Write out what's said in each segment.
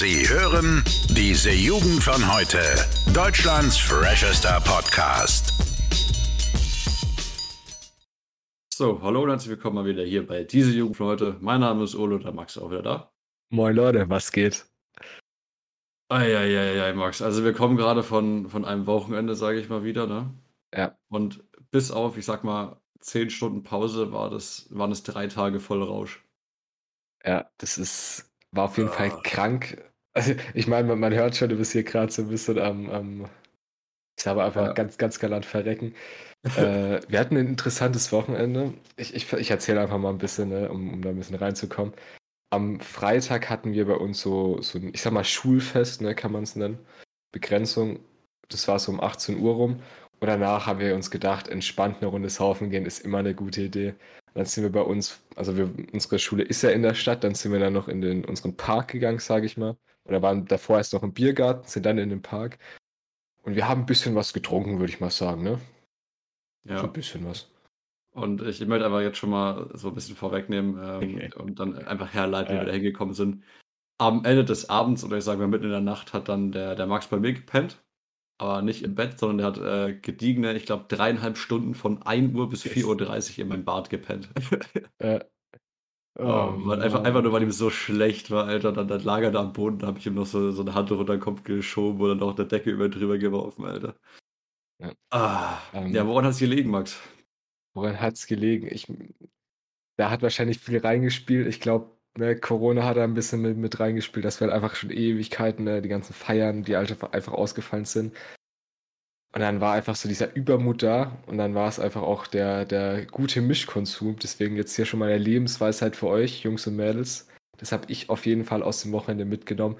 Sie hören diese Jugend von heute. Deutschlands freshester Podcast. So, hallo und herzlich willkommen mal wieder hier bei diese Jugend von heute. Mein Name ist Olo, der Max auch wieder da. Moin Leute, was geht? Eieiei, Max. Also wir kommen gerade von, von einem Wochenende, sage ich mal wieder, ne? Ja. Und bis auf, ich sag mal, zehn Stunden Pause war das, waren es drei Tage voll Rausch. Ja, das ist, war auf jeden Ah. Fall krank. Also, ich meine, man, man hört schon, du bist hier gerade so ein bisschen am, am ich habe einfach Ja. ganz, ganz galant verrecken. äh, wir hatten ein interessantes Wochenende. Ich, ich, ich erzähle einfach mal ein bisschen, ne, um, um da ein bisschen reinzukommen. Am Freitag hatten wir bei uns so, so ein, ich sag mal, Schulfest, ne, kann man es nennen. Begrenzung. Das war so um 18 Uhr rum. Und danach haben wir uns gedacht, entspannt eine Runde saufen gehen ist immer eine gute Idee. Dann sind wir bei uns, also wir, unsere Schule ist ja in der Stadt, dann sind wir dann noch in den, unseren Park gegangen, sage ich mal. Oder waren davor erst noch im Biergarten, sind dann in den Park. Und wir haben ein bisschen was getrunken, würde ich mal sagen, ne? So Ja. ein bisschen was. Und ich möchte aber jetzt schon mal so ein bisschen vorwegnehmen ähm, Okay. und dann einfach herleiten, wie Ja. wir da hingekommen sind. Am Ende des Abends, oder ich sage mal mitten in der Nacht, hat dann der, der Max bei mir gepennt. Aber nicht im Bett, sondern der hat äh, gediegene, ich glaube, dreieinhalb Stunden von 1 Uhr bis Yes. 4.30 Uhr in meinem Bad gepennt. Äh, Oh, weil einfach, einfach nur, weil ihm so schlecht war, Alter. Dann, dann lag er da am Boden, da habe ich ihm noch so, so eine Hand unter den Kopf geschoben oder noch eine Decke über drüber geworfen, Alter. Ja. Ah, Ähm. ja, woran hat es gelegen, Max? Woran hat es gelegen? Ich, da hat wahrscheinlich viel reingespielt. Ich glaube, ne, Corona hat da ein bisschen mit, mit reingespielt, dass wir halt einfach schon Ewigkeiten, ne, die ganzen Feiern, die halt einfach ausgefallen sind. Und dann war einfach so dieser Übermut da und dann war es einfach auch der, der gute Mischkonsum. Deswegen jetzt hier schon mal eine Lebensweisheit für euch, Jungs und Mädels. Das habe ich auf jeden Fall aus dem Wochenende mitgenommen.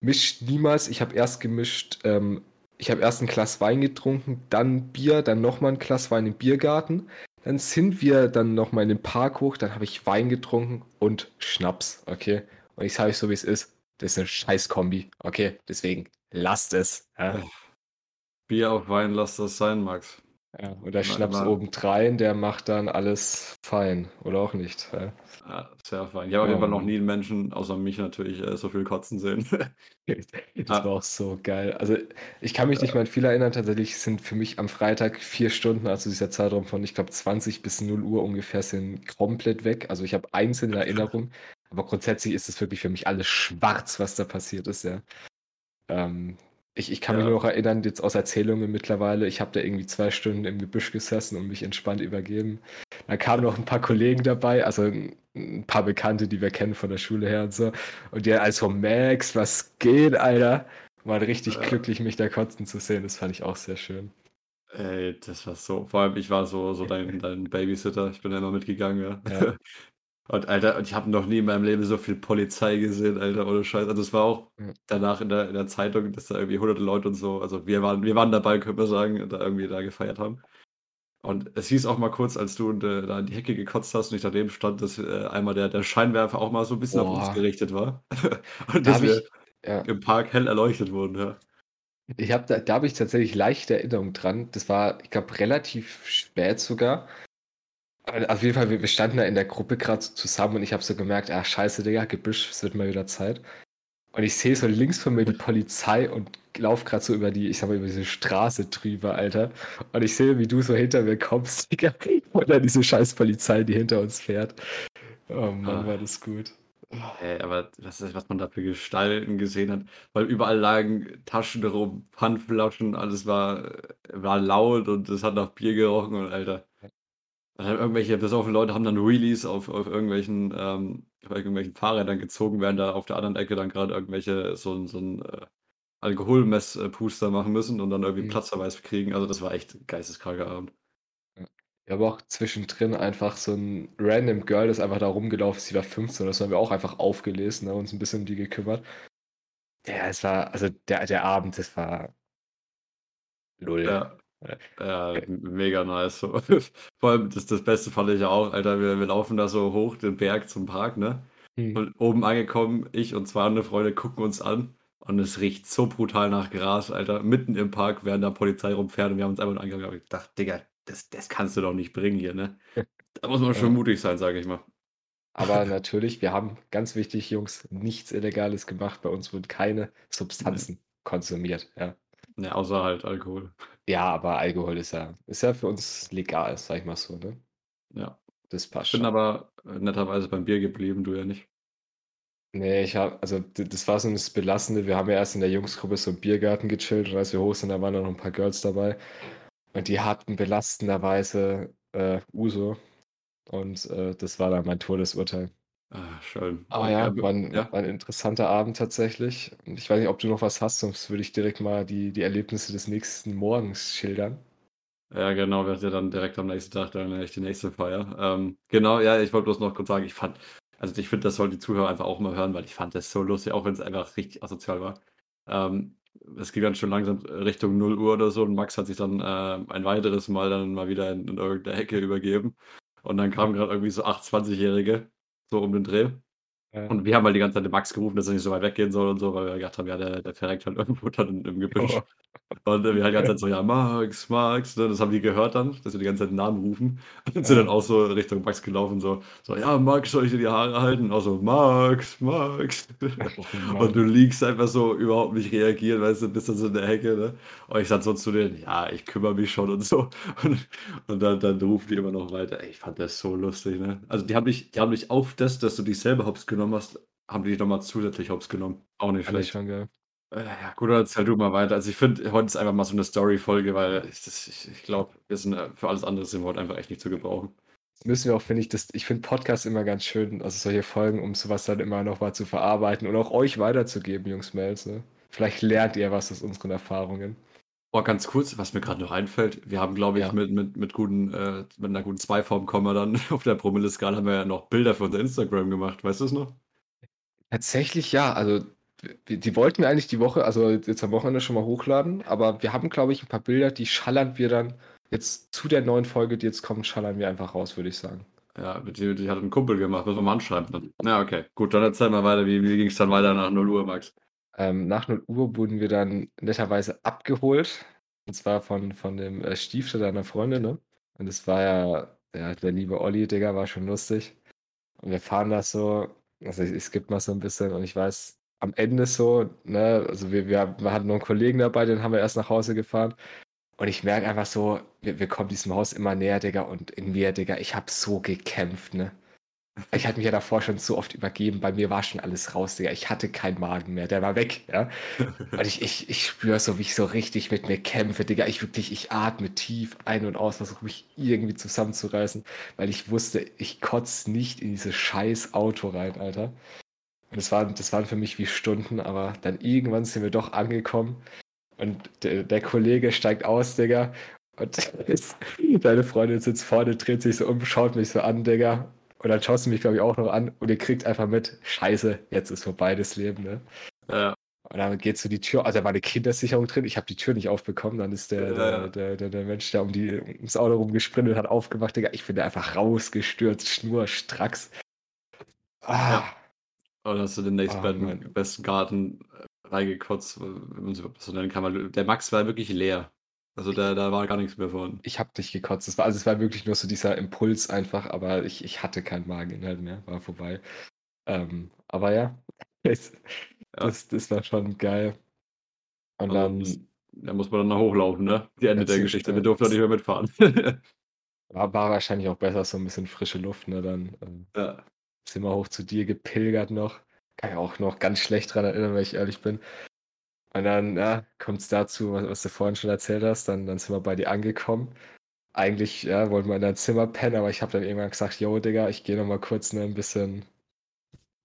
Mischt niemals. Ich habe erst gemischt, ähm, ich habe erst ein Glas Wein getrunken, dann Bier, dann nochmal ein Glas Wein im Biergarten. Dann sind wir dann nochmal in den Park hoch, dann habe ich Wein getrunken und Schnaps, okay? Und ich sage euch so, wie es ist. Das ist eine Scheißkombi, okay? Deswegen lasst es. Ja? Bier auf Wein, lass das sein, Max. Ja, und der Immer- Schnaps immer- obendrein, der macht dann alles fein. Oder auch nicht. Ja? Ja, sehr fein. Ich habe auf jeden Oh, Fall noch Mann. nie einen Menschen, außer mich natürlich, äh, so viel kotzen sehen. Das Ah. war auch so geil. Also ich kann mich nicht mal an viel erinnern. Tatsächlich sind für mich am Freitag vier Stunden, also dieser Zeitraum von, ich glaube, 20 bis 0 Uhr ungefähr, sind komplett weg. Also ich habe einzelne Erinnerungen, aber grundsätzlich ist es wirklich für mich alles schwarz, was da passiert ist, ja. Ähm, ich, ich kann mich Ja. nur noch erinnern, jetzt aus Erzählungen mittlerweile, ich habe da irgendwie zwei Stunden im Gebüsch gesessen und mich entspannt übergeben. Dann kamen noch ein paar Kollegen dabei, also ein, ein paar Bekannte, die wir kennen von der Schule her und so. Und die also Max, was geht, Alter? War richtig Ja. glücklich, mich da kotzen zu sehen. Das fand ich auch sehr schön. Ey, das war so. Vor allem, ich war so, so dein, dein Babysitter. Ich bin da immer mitgegangen, ja. Ja. Und Alter, und ich habe noch nie in meinem Leben so viel Polizei gesehen, Alter, ohne Scheiß. Also es war auch danach in der, in der Zeitung, dass da irgendwie hunderte Leute und so, also wir waren, wir waren dabei, können wir sagen, da irgendwie da gefeiert haben. Und es hieß auch mal kurz, als du äh, da in die Hecke gekotzt hast und ich daneben stand, dass äh, einmal der, der Scheinwerfer auch mal so ein bisschen auf uns Boah. gerichtet war. und Da dass wir ich, ja, im Park hell erleuchtet wurden, ja. ich hab da, da habe ich tatsächlich leichte Erinnerung dran. Das war, ich glaube, relativ spät sogar. Aber Auf jeden Fall, wir, standen da in der Gruppe gerade so zusammen und ich habe so gemerkt, ah, scheiße, Digga, Gebüsch, es wird mal wieder Zeit. Und ich sehe so links von mir die Polizei und laufe gerade so über die, ich sag mal, über diese Straße drüber, Alter. Und ich sehe, wie du so hinter mir kommst, Digga. Und dann diese scheiß Polizei, die hinter uns fährt. Oh Mann, Ah. war das gut. Ey, aber das ist, was man da für Gestalten gesehen hat, weil überall lagen Taschen rum, Pfandflaschen, alles war, war laut und es hat nach Bier gerochen und Alter. Dann haben irgendwelche besoffene Leute haben dann Wheelies auf, auf irgendwelchen, ähm, auf irgendwelchen Fahrrädern gezogen, während da auf der anderen Ecke dann gerade irgendwelche so, ein- so ein äh, Alkoholmesspuster machen müssen und dann irgendwie Mhm. Platzverweis kriegen. Also das war echt ein geisteskranker Abend. Ich habe auch zwischendrin einfach so ein random Girl, das einfach da rumgelaufen ist, die war 15, das haben wir auch einfach aufgelesen, ne, uns ein bisschen um die gekümmert. Ja, es war, also der, der Abend, das war null. Ja. Ja. Ja, m- mega nice. So. Vor allem, das, das Beste fand ich ja auch, Alter, wir, wir laufen da so hoch den Berg zum Park, ne? Hm. Und oben angekommen, ich und zwei andere Freunde gucken uns an und es riecht so brutal nach Gras, Alter. Mitten im Park, während da Polizei rumfährt und wir haben uns einfach nur angeguckt und ich dachte, Digga, das, das kannst du doch nicht bringen hier, ne? Da muss man schon Ja. mutig sein, sage ich mal. Aber natürlich, wir haben ganz wichtig, Jungs, nichts Illegales gemacht. Bei uns wurden keine Ne. Substanzen konsumiert, ja. Ne, außer halt Alkohol. Ja, aber Alkohol ist ja ist ja für uns legal, sage ich mal so, ne? Ja. Das passt Ich bin schon. aber, äh, netterweise beim Bier geblieben, du ja nicht. Ne, ich habe also das war so das Belastende. Wir haben ja erst in der Jungsgruppe so im Biergarten gechillt und als wir hoch sind, da waren noch 'n paar Girls dabei und die hatten belastenderweise, äh, Uso und, äh, das war dann mein Todesurteil. Ah, schön. Aber Ja, ja, b war 'n ja? war 'n interessanter Abend tatsächlich und ich weiß nicht, ob du noch was hast, sonst würde ich direkt mal die die Erlebnisse des nächsten Morgens schildern. Ja, genau, wir hatten ja dann direkt am nächsten Tag dann die nächste Feier. Ähm, genau, ja, ich wollte bloß noch kurz sagen, ich fand also, ich finde, das sollen die Zuhörer einfach auch mal hören, weil ich fand das so lustig, auch wenn's einfach richtig asozial war. Ähm, es ging dann schon langsam Richtung 0:00 oder so und Max hat sich dann, äh, ein weiteres Mal dann mal wieder in in irgend 'ne Ecke übergeben und dann kamen grad irgendwie so 8 Zwanzigjährige, so um den Dreh. Ja. Und wir haben halt die ganze Zeit den Max gerufen, dass er nicht so weit weggehen soll und so, weil wir gedacht haben, ja, der der verreckt halt irgendwo dann im Gebüsch. Und wir halt die ganze Zeit so: „Ja, Max, Max“, ne? Das haben die gehört dann, dass wir die ganze Zeit den Namen rufen und sind dann auch so Richtung Max gelaufen, so so: „Ja, Max, soll ich dir die Haare halten?“ Und auch so: „Max, Max.“ Oh Und du liegst einfach so, überhaupt nicht reagieren, weißt du, bist dann so in der Hecke, ne? Und ich sage so zu denen: „Ja, ich kümmere mich schon“ und so. Und und dann dann rufen die immer noch weiter. Ey, ich fand das so lustig, ne? Also, die haben dich die haben dich auf das, dass du dich selber Hops genommen hast haben die dich noch mal zusätzlich Hops genommen. Auch nicht Fand ich schlecht. schon geil. Äh, ja, gut, dann erzähl du mal weiter. Also, ich finde, heute ist einfach mal so 'ne Story-Folge, weil ich das ich ich glaube, wir sind, äh für alles andere sind wir heute einfach echt nicht zu gebrauchen. Das müssen wir auch, finde ich das ich finde Podcasts immer ganz schön, also, solche Folgen, um so was dann immer noch mal zu verarbeiten und auch euch weiterzugeben, Jungs, Mädels, ne? Vielleicht lernt ihr was aus unseren Erfahrungen. Oh, ganz kurz, was mir grad noch einfällt, wir haben, glaube ich, Ja. mit mit mit guten äh, mit 'ner guten 2 vorm Komma dann auf der Promilleskala haben wir ja noch Bilder für unser Instagram gemacht. Weißt du's noch? Tatsächlich ja, also, die wollten wir eigentlich die Woche also, jetzt am Wochenende schon mal hochladen, aber wir haben, glaube ich, 'n paar Bilder, die schallern wir dann jetzt zu der neuen Folge, die jetzt kommt, schallern wir einfach raus, würde ich sagen. Ja, die die hat 'n Kumpel gemacht, müssen wir mal anschreiben. Ja, okay. Gut, dann erzähl mal weiter, wie wie ging's dann weiter nach 0:00, Max? Ähm, nach 0:00 wurden wir dann netterweise abgeholt und zwar von von dem, äh, Stiefvater einer Freundin, ne? Und das war ja ja, der liebe Olli, Digga, war schon lustig. Und wir fahren da so also, ich skippe mal so 'n bisschen und ich weiß, am Ende so, ne also, wir wir wir hatten noch 'n Kollegen dabei, den haben wir erst nach Hause gefahren und ich merke einfach so, wir wir kommen diesem Haus immer näher, Digga, und in mir, Digga, ich habe so gekämpft, ne? Ich hatte mich ja davor schon so oft übergeben, bei mir war schon alles raus, Digga. Ich hatte keinen Magen mehr, der war weg, ja? Und ich ich ich spüre so, wie ich so richtig mit mir kämpfe, Digga. Ich wirklich ich atme tief ein und aus, versuche mich irgendwie zusammenzureißen, weil ich wusste, ich kotze nicht in dieses scheiß Auto rein, Alter. Und das waren das waren für mich wie Stunden, aber dann irgendwann sind wir doch angekommen und der der Kollege steigt aus, Digga, und deine Freundin sitzt vorne, dreht sich so um, schaut mich so an, Digga. Und dann schaust du mich, glaube ich, auch noch an und ihr kriegt einfach mit: „Scheiße, jetzt ist vorbei das Leben“, ne? Ja. Und dann geht so die Tür also, da war 'ne Kindersicherung drin. Ich habe die Tür nicht aufbekommen. Dann ist der Ja, der der der Mensch, der um die ums Auto rumgesprintet hat, aufgemacht, Digga. Ich bin da einfach rausgestürzt, schnurstracks. Ah. Ja. Und hast du den Oh, nächstbesten Mann. besten Garten, äh, reingekotzt, wenn man's überhaupt so nennen kann, der Max war wirklich leer. Also, da da war gar nix mehr vorhanden. Ich habe nicht gekotzt. Es war also, es war wirklich nur so dieser Impuls einfach, aber ich ich hatte keinen Mageninhalt mehr, war vorbei. Ähm, aber ja, es Ja. das das war schon geil. Und Also, das dann da muss man dann noch hochlaufen, ne? Die Ende der Geschichte. Wir äh, durften s nicht mehr mitfahren. war war wahrscheinlich auch besser, so 'n bisschen frische Luft, ne? Dann, ähm, Ja. Wir hoch zu dir gepilgert noch. Kann mich auch noch ganz schlecht dran erinnern, wenn ich ehrlich bin. Und dann, ja, kommt's dazu, wa was du vorhin schon erzählt hast, dann dann sind wir bei dir angekommen. Eigentlich, ja, wollten wir in dein Zimmer pennen, aber ich habe dann irgendwann gesagt: „Jo, Digga, ich gehe noch mal kurz, ne, 'n bisschen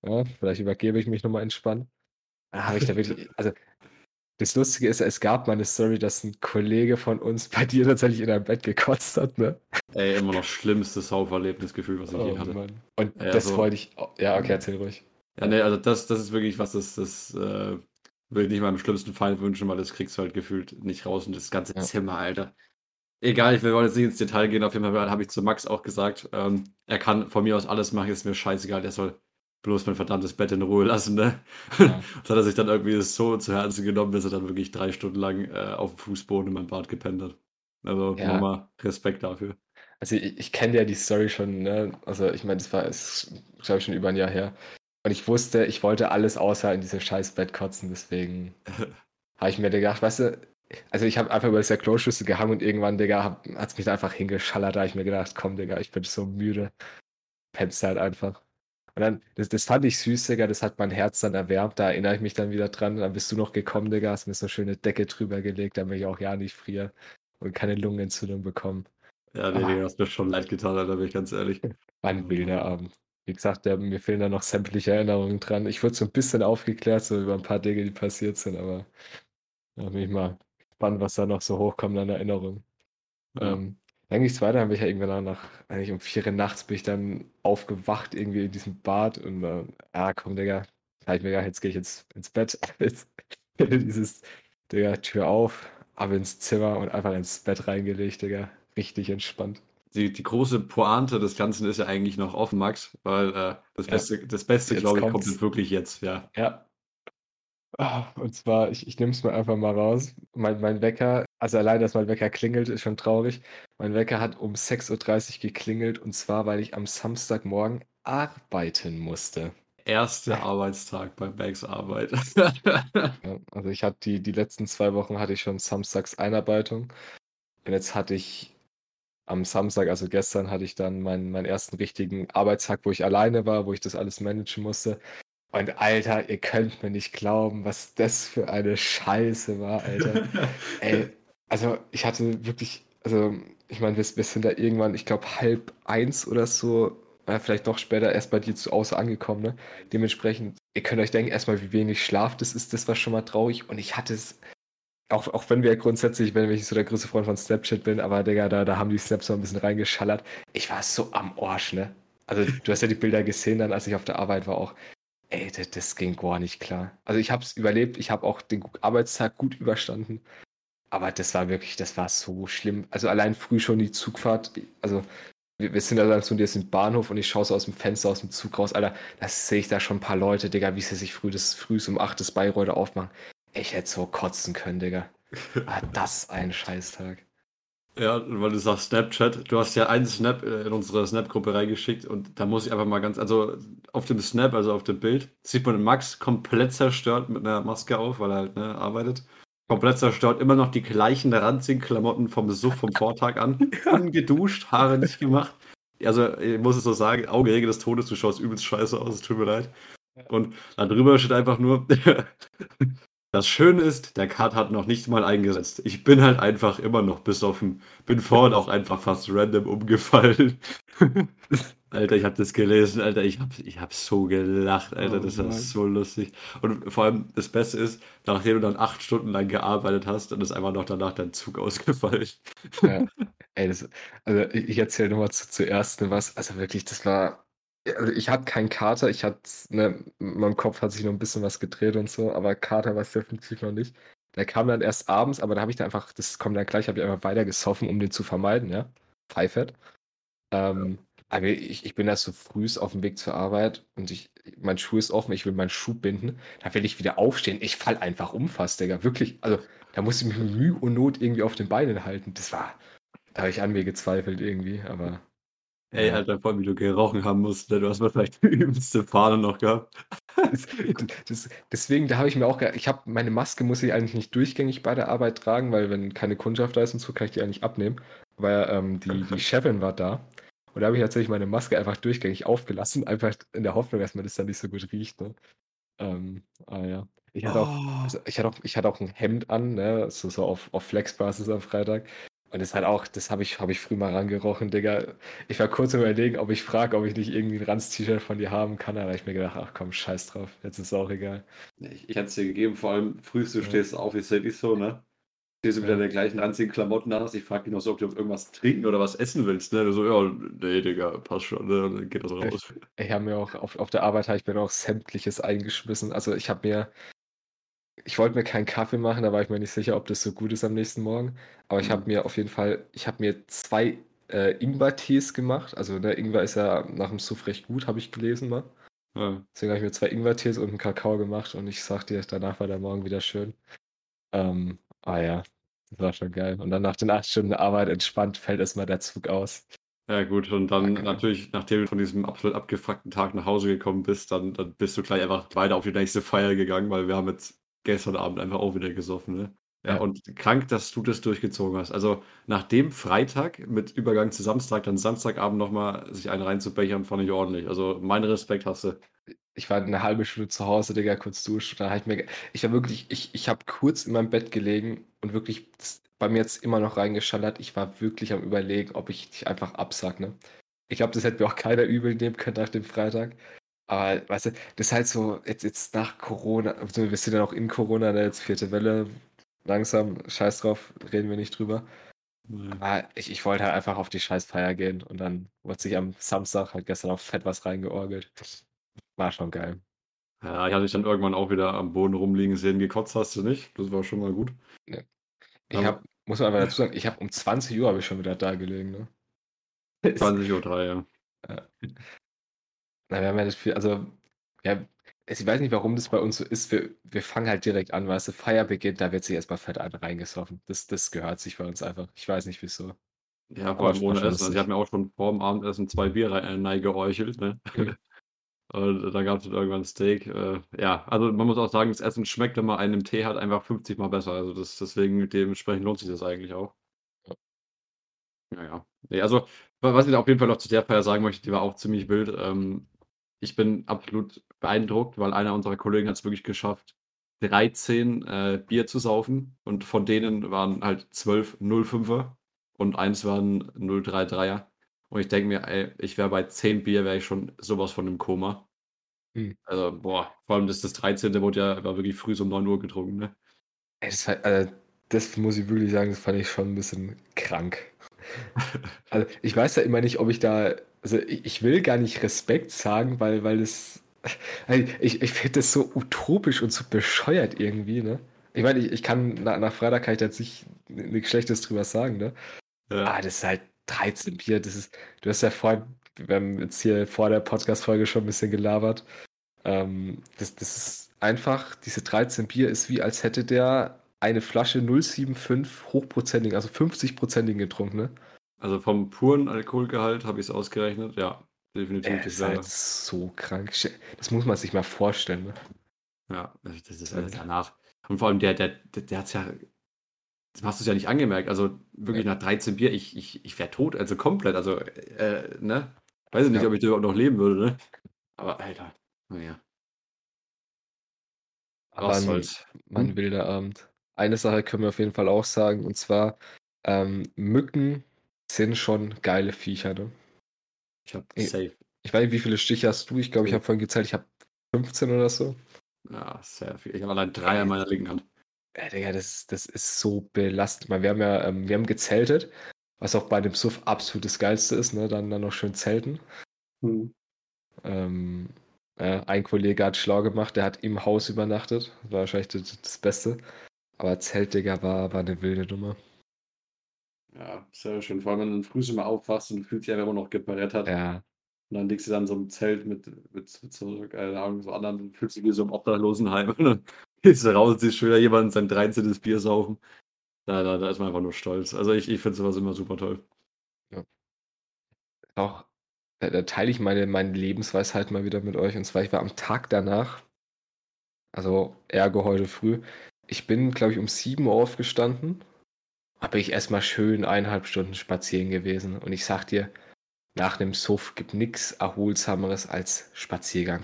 ja, vielleicht übergebe ich mich noch mal entspannen.“ Dann habe ich da wirklich also, das Lustige ist, es gab mal 'ne Story, dass 'n Kollege von uns bei dir tatsächlich in deinem Bett gekotzt hat, ne? Ey, immer noch schlimmstes Sauferlebnisgefühl, was ich je Oh hatte. Mann. Und Ja, das so wollte ich ja, okay, erzähl ruhig. Ja, ne, also, das das ist wirklich was, das das, äh, würde ich nicht meinem schlimmsten Feind wünschen, weil das kriegst du halt gefühlt nicht raus und das ganze Ja. Zimmer, Alter. Egal, wir wollen jetzt nicht ins Detail gehen. Auf jeden Fall habe ich zu Max auch gesagt, ähm, er kann von mir aus alles machen, ist mir scheißegal, der soll bloß mein verdammtes Bett in Ruhe lassen, ne? Ja. Das hat er sich dann irgendwie so zu Herzen genommen, dass er dann wirklich 3 Stunden lang, äh, auf'm Fußboden in meinem Bad gepennt hat. Also, Ja. nochmal Respekt dafür. also ich, ich kenne ja die Story schon, ne? Also ich meine, das war, glaube ich, schon über ein Jahr her. Und ich wusste, ich wollte alles außer in dieses scheiß Bett kotzen, deswegen habe ich mir gedacht, weißt du, also ich habe einfach über das Kloschüssel gehangen und irgendwann, Digga, hat es mich da einfach hingeschallert, da habe ich mir gedacht, komm, Digga, ich bin so müde. Pennst halt einfach. Und dann, das, das fand ich süß, Digga, das hat mein Herz dann erwärmt, da erinnere ich mich dann wieder dran. Dann bist du noch gekommen, Digga, hast mir so eine schöne Decke drüber gelegt, damit ich auch ja nicht friere und keine Lungenentzündung bekomme. Ja, nee, nee, hast mir schon leid getan, Alter, bin ich ganz ehrlich. War ein wilder Abend. Wie gesagt, der, mir fehlen da noch sämtliche Erinnerungen dran. Ich wurde so ein bisschen aufgeklärt, so über ein paar Dinge, die passiert sind, aber da bin ich mal gespannt, was da noch so hochkommt an Erinnerungen. Ja. Ähm, dann ging es weiter, dann bin ich ja irgendwann nach, eigentlich um vier Uhr nachts bin ich dann aufgewacht, irgendwie in diesem Bad und äh, ja, komm, Digga, halt mir gar, jetzt gehe ich jetzt ins Bett. Jetzt, dieses, Digga, Tür auf, ab ins Zimmer und einfach ins Bett reingelegt, Digga. Richtig entspannt. Die, die große Pointe des Ganzen ist ja eigentlich noch offen, Max, weil äh, das Ja, Beste, das Beste jetzt glaube ich, kommt kommt's. jetzt wirklich jetzt, ja. Ja. Ah, Und zwar, ich, ich nehme es mal einfach mal raus. Mein, mein Wecker, also allein, dass mein Wecker klingelt, ist schon traurig. Mein Wecker hat um 6.30 Uhr geklingelt und zwar, weil ich am Samstagmorgen arbeiten musste. Erster Arbeitstag bei Bags Arbeit. Ja, also ich hatte die, die letzten zwei Wochen hatte ich schon samstags Einarbeitung. Und jetzt hatte ich am Samstag, also gestern, hatte ich dann meinen, meinen ersten richtigen Arbeitstag, wo ich alleine war, wo ich das alles managen musste. Und Alter, ihr könnt mir nicht glauben, was das für eine Scheiße war, Alter. Ey, also ich hatte wirklich, also ich meine, wir, wir sind da irgendwann, ich glaube halb eins oder so, äh, vielleicht noch später erst bei dir zu Hause angekommen, ne? Dementsprechend, ihr könnt euch denken, erstmal, wie wenig Schlaf das ist, das war schon mal traurig. Und ich hatte es, auch, auch wenn wir grundsätzlich, wenn ich so der größte Freund von Snapchat bin, aber Digga, da, da haben die Snaps so ein bisschen reingeschallert. Ich war so am Arsch, ne? Also du hast ja die Bilder gesehen dann, als ich auf der Arbeit war auch. Ey, das, das ging gar nicht klar. Also ich habe es überlebt, ich habe auch den Arbeitstag gut überstanden. Aber das war wirklich, das war so schlimm. Also allein früh schon die Zugfahrt, also wir, wir sind da dann zu dir im Bahnhof und ich schaue so aus dem Fenster aus dem Zug raus, Alter, da sehe ich da schon ein paar Leute, Digga, wie sie sich früh das früh um 8 das Bayreuther aufmachen. Ich hätte so kotzen können, Digga. Ah, das ein Scheißtag. Ja, weil du sagst Snapchat, du hast ja einen Snap in unsere Snap-Gruppe reingeschickt und da muss ich einfach mal ganz, also auf dem Snap, also auf dem Bild, sieht man Max komplett zerstört mit einer Maske auf, weil er halt ne, arbeitet. Komplett zerstört, immer noch die gleichen ranzigen Klamotten vom Suff vom Vortag an. Ungeduscht, Haare nicht gemacht. Also, ich muss es so sagen, Augenringe des Todes, du schaust übelst scheiße aus, es tut mir leid. Und da drüber steht einfach nur, das Schöne ist, der Cut hat noch nicht mal eingesetzt. Ich bin halt einfach immer noch besoffen. Bin vorhin auch einfach fast random umgefallen. Alter, ich habe das gelesen, Alter, ich habe ich hab so gelacht, Alter, Oh das war so lustig. Und vor allem das Beste ist, nachdem du dann acht Stunden lang gearbeitet hast, dann ist einfach noch danach dein Zug ausgefallen. Ja. Ey, das, also ich, erzähle nochmal zu, zuerst ne, was. Also wirklich, das war. Also ich hatte keinen Kater, ich hatte, ne, in meinem Kopf hat sich noch ein bisschen was gedreht und so, aber Kater war es definitiv noch nicht. Der kam dann erst abends, aber da habe ich dann einfach, das kommt dann gleich, habe ich einfach weiter gesoffen, um den zu vermeiden, ja. Pfeifert. Ähm, aber ich, ich bin da so früh auf dem Weg zur Arbeit und ich, mein Schuh ist offen, ich will meinen Schuh binden. Da will ich wieder aufstehen. Ich fall einfach um fast, Digga. Wirklich. Also, da musste ich mich mit Mühe und Not irgendwie auf den Beinen halten. Das war, da habe ich an mir gezweifelt irgendwie, aber. Ey, vor allem, wie du gerochen haben musst, ne? Du hast mal vielleicht die übelste Fahne noch gehabt. Das, das, deswegen, da habe ich mir auch, ich habe meine Maske muss ich eigentlich nicht durchgängig bei der Arbeit tragen, weil wenn keine Kundschaft da ist und so, kann ich die eigentlich abnehmen. Weil ähm, die, die Chefin war da und da habe ich tatsächlich meine Maske einfach durchgängig aufgelassen, einfach in der Hoffnung, dass man das dann nicht so gut riecht. Ne? Ähm, ah ja. Ich hatte auch, Oh. also ich hatte auch, ich hatte auch ein Hemd an, ne, so, so auf, auf Flex-Basis am Freitag. Und das halt auch, das habe ich, habe ich früh mal rangerochen, Digga. Ich war kurz überlegen, ob ich frage, ob ich nicht irgendwie ein Ranz-T-Shirt von dir haben kann, aber ich mir gedacht, ach komm, scheiß drauf, jetzt ist auch egal. Ich, ich hätte es dir gegeben, vor allem frühst du Ja. stehst auf, ich sehe dich so, ne? Stehst du wieder in der gleichen ranzigen Klamotten an, hast. Ich frage dich noch so, ob du irgendwas trinken oder was essen willst, ne? Du so, ja, nee, Digga, passt schon, ne? Und dann geht das raus. Ich habe mir auch auf, auf der Arbeit habe ich mir auch sämtliches eingeschmissen. Also ich habe mir, ich wollte mir keinen Kaffee machen, da war ich mir nicht sicher, ob das so gut ist am nächsten Morgen. Aber ich Mhm. habe mir auf jeden Fall, ich habe mir zwei äh, Ingwer-Tees gemacht. Also der Ingwer ist ja nach dem Suff recht gut, habe ich gelesen mal. Ja. Deswegen habe ich mir zwei Ingwer-Tees und einen Kakao gemacht und ich sag dir, danach war der Morgen wieder schön. Ähm, ah ja, das war schon geil. Und dann nach den acht Stunden Arbeit entspannt fällt erstmal der Zug aus. Ja, gut, und dann Okay. natürlich, nachdem du von diesem absolut abgefuckten Tag nach Hause gekommen bist, dann, dann bist du gleich einfach weiter auf die nächste Feier gegangen, weil wir haben jetzt gestern Abend einfach auch wieder gesoffen, ne? Ja, Ja. und krank, dass du das durchgezogen hast. Also nach dem Freitag mit Übergang zu Samstag, dann Samstagabend nochmal sich einen reinzubechern, fand ich ordentlich. Also meinen Respekt hast du. Ich war eine halbe Stunde zu Hause, Digga, kurz duschen. Da habe ich mir, ich war wirklich, ich, ich habe kurz in meinem Bett gelegen und wirklich bei mir jetzt immer noch reingeschallert. Ich war wirklich am Überlegen, ob ich dich einfach absag, ne? Ich glaube, das hätte mir auch keiner übel nehmen können nach dem Freitag. Aber, weißt du, das ist halt so, jetzt, jetzt nach Corona, also wir sind ja noch in Corona, ne, jetzt vierte Welle, langsam, scheiß drauf, reden wir nicht drüber. Aber ich, ich wollte halt einfach auf die Scheißfeier gehen und dann wurde sich am Samstag halt gestern auch fett was reingeorgelt. War schon geil. Ja, ich hatte dich dann irgendwann auch wieder am Boden rumliegen sehen. Gekotzt hast du nicht. Das war schon mal gut. Ich Aber- habe, muss man aber dazu sagen, ich habe um 20 Uhr habe ich schon wieder da gelegen, ne? 20.03 Uhr, ja. Na, wir haben ja das viel, also, ja, ich weiß nicht, warum das bei uns so ist. Wir, wir fangen halt direkt an, weißt du, Feier beginnt, da wird sich erstmal fett ein reingesoffen. Das, das gehört sich bei uns einfach. Ich weiß nicht wieso. Ja, vor allem ohne Essen. Also ich habe mir auch schon vor dem Abendessen zwei Bier rein, äh, ne? Und da gab es dann irgendwann Steak. Äh, ja, also man muss auch sagen, das Essen schmeckt, wenn man einen im Tee hat, einfach 50 Mal besser. Also das, deswegen, dementsprechend lohnt sich das eigentlich auch. Ja. Ja, ja. Nee, also, wa- was ich auf jeden Fall noch zu der Feier sagen möchte, die war auch ziemlich wild. Ähm, ich bin absolut beeindruckt, weil einer unserer Kollegen hat es wirklich geschafft, 13 äh, Bier zu saufen und von denen waren halt 12 05er und eins waren 033er. Und ich denke mir, ey, ich wäre bei 10 Bier, wäre ich schon sowas von im Koma. Hm. Also, boah, vor allem das, das 13. wurde ja war wirklich früh so um 9 Uhr getrunken, ne? Ey, das, war, also, das muss ich wirklich sagen, das fand ich schon ein bisschen krank. Also, ich weiß ja immer nicht, ob ich da, also ich, ich will gar nicht Respekt sagen, weil, weil das, also ich, ich finde das so utopisch und so bescheuert irgendwie, ne? Ich meine, ich, ich kann, nach, nach Freitag kann ich da jetzt nicht nichts Schlechtes drüber sagen, ne? Ja. Ah, das ist halt 13 Bier, das ist, du hast ja vorhin, wir haben jetzt hier vor der Podcast-Folge schon ein bisschen gelabert. Ähm, das, das ist einfach, diese 13 Bier ist wie, als hätte der eine Flasche 075 hochprozentigen, also 50-prozentigen getrunken, ne? Also vom puren Alkoholgehalt habe ich es ausgerechnet, ja, definitiv. Äh, Das ist halt so krank. Das muss man sich mal vorstellen, ne? ja, das das ist Ja. alles danach. Und vor allem der, der, der, der hat es ja, hast du es ja nicht angemerkt. Also wirklich nach 13 Bier, ich, ich, ich wäre tot, also komplett. Also, äh, ne? Weiß ich nicht, Ja. ob ich überhaupt noch leben würde, ne? Aber Alter, naja, Aber was ein, ein Hm? wilder Abend. Eine Sache können wir auf jeden Fall auch sagen, und zwar, ähm, Mücken sind schon geile Viecher, ne? Ich habe Eh. safe. Ich weiß nicht, wie viele Stiche hast du? Ich glaube, ich habe vorhin gezählt, ich habe 15 oder so. Ja, sehr viel. Ich habe allein drei an meiner linken Hand. Ja, Digga, das, das ist so belastend. Wir haben ja, ähm, wir haben gezeltet, was auch bei dem Suff absolut das Geilste ist, ne? Dann, dann noch schön zelten. Ähm, äh, ein Kollege hat schlau gemacht, der hat im Haus übernachtet. War wahrscheinlich das, das Beste. Aber Zelt, Digga, war, war eine wilde Nummer. Ja, sehr schön. Vor allem, wenn du früh mal aufwachst und fühlst dich einfach immer noch geparert hat. Ja, Und dann liegst du dann so im Zelt mit, mit, mit so, keine Ahnung, so anderen, fühlst du dich wie so im Obdachlosenheim. Du raus, siehst schon wieder jemand sein 13. Bier saufen. Da, da, da ist man einfach nur stolz. Also ich, ich finde sowas immer super toll. auch, da, da teile ich meine, meine Lebensweisheit mal wieder mit euch. Und zwar, ich war am Tag danach, also ergo heute früh, ich bin, glaube ich, um 7 Uhr aufgestanden. Habe ich erstmal schön eineinhalb Stunden spazieren gewesen. Und ich sag dir, nach einem Suff gibt nichts Erholsameres als Spaziergang.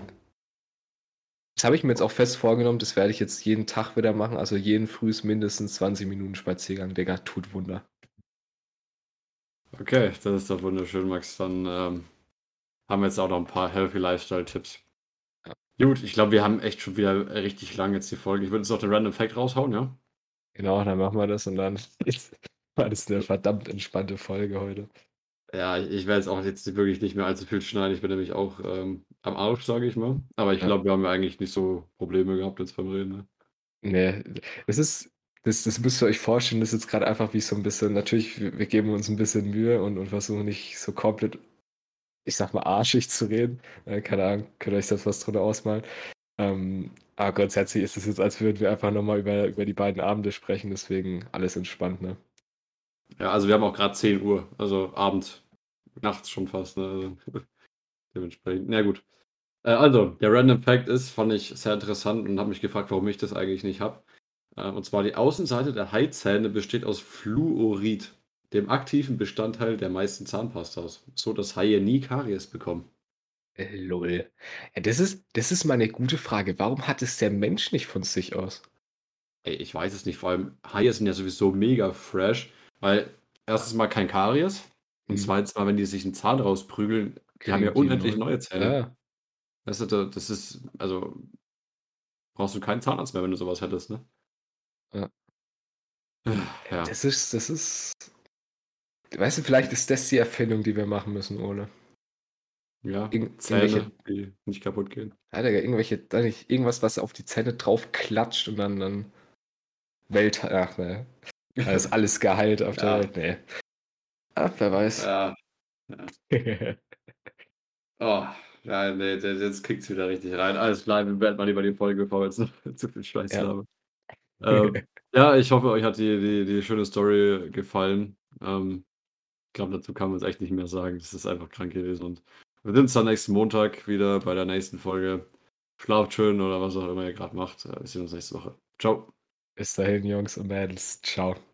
Das habe ich mir jetzt auch fest vorgenommen, das werde ich jetzt jeden Tag wieder machen. Also jeden Frühs mindestens 20 Minuten Spaziergang. Digga, tut Wunder. Okay, das ist doch wunderschön, Max. Dann ähm, haben wir jetzt auch noch ein paar Healthy Lifestyle-Tipps. Ja. Gut, ich glaube, wir haben echt schon wieder richtig lang jetzt die Folge. Ich würde jetzt noch den Random Fact raushauen, ja? Genau, dann machen wir das und dann war das eine verdammt entspannte Folge heute. Ja, ich, ich werde jetzt auch jetzt wirklich nicht mehr allzu viel schneiden. Ich bin nämlich auch ähm, am Arsch, sage ich mal. Aber ich Ja. glaube, wir haben ja eigentlich nicht so Probleme gehabt jetzt beim Reden. Ne? Nee, das ist, das, das müsst ihr euch vorstellen, das ist jetzt gerade einfach wie so ein bisschen, natürlich, wir, wir geben uns ein bisschen Mühe und, und versuchen nicht so komplett, ich sag mal, arschig zu reden. Äh, keine Ahnung, könnt ihr euch das was drunter ausmalen. Ähm, aber grundsätzlich ist es jetzt, als würden wir einfach nochmal über, über die beiden Abende sprechen, deswegen alles entspannt, ne? Ja, also wir haben auch gerade 10 Uhr, also Abend. nachts schon fast. Ne? Also, dementsprechend. Na gut. Äh, also, der Random Fact ist, fand ich sehr interessant und habe mich gefragt, warum ich das eigentlich nicht habe. Äh, und zwar die Außenseite der Haizähne besteht aus Fluorid, dem aktiven Bestandteil der meisten Zahnpastas, so dass Haie nie Karies bekommen. Äh, lol. Ja, das ist, das ist mal eine gute Frage. Warum hat es der Mensch nicht von sich aus? Ey, ich weiß es nicht. Vor allem Haie sind ja sowieso mega fresh, weil erstens mal kein Karies und Mhm. zweitens mal, wenn die sich einen Zahn rausprügeln, die haben ja unendlich neu- neue Zähne. Ja, Das ist, da- das ist, also, brauchst du keinen Zahnarzt mehr, wenn du sowas hättest, ne? Ja. Ja. das ist, das ist. Weißt du, vielleicht ist das die Erfindung, die wir machen müssen, Ole. Ja, Irgend- Zähne, irgendwelche- die nicht kaputt gehen. Ja, Digga, irgendwelche, nicht, irgendwas, was auf die Zähne drauf klatscht und dann, dann Welt. Ach, ne. Da ist alles geheilt auf der Ja. Welt. Nee. Ah, wer weiß. Ja. Oh, ja, nee, jetzt kriegt's wieder richtig rein. Alles klar, wir beenden mal lieber die Folge, bevor wir jetzt noch zu viel Scheiß Ja. labern. Ähm, ja, ich hoffe, euch hat die, die, die schöne Story gefallen. Ähm, ich glaube, dazu kann man es echt nicht mehr sagen. Das ist einfach krank gewesen. Und wir sehen uns dann nächsten Montag wieder bei der nächsten Folge. Schlaft schön oder was auch immer ihr gerade macht. Äh, Wir sehen uns nächste Woche. Ciao. Bis dahin, Jungs und Mädels. Ciao.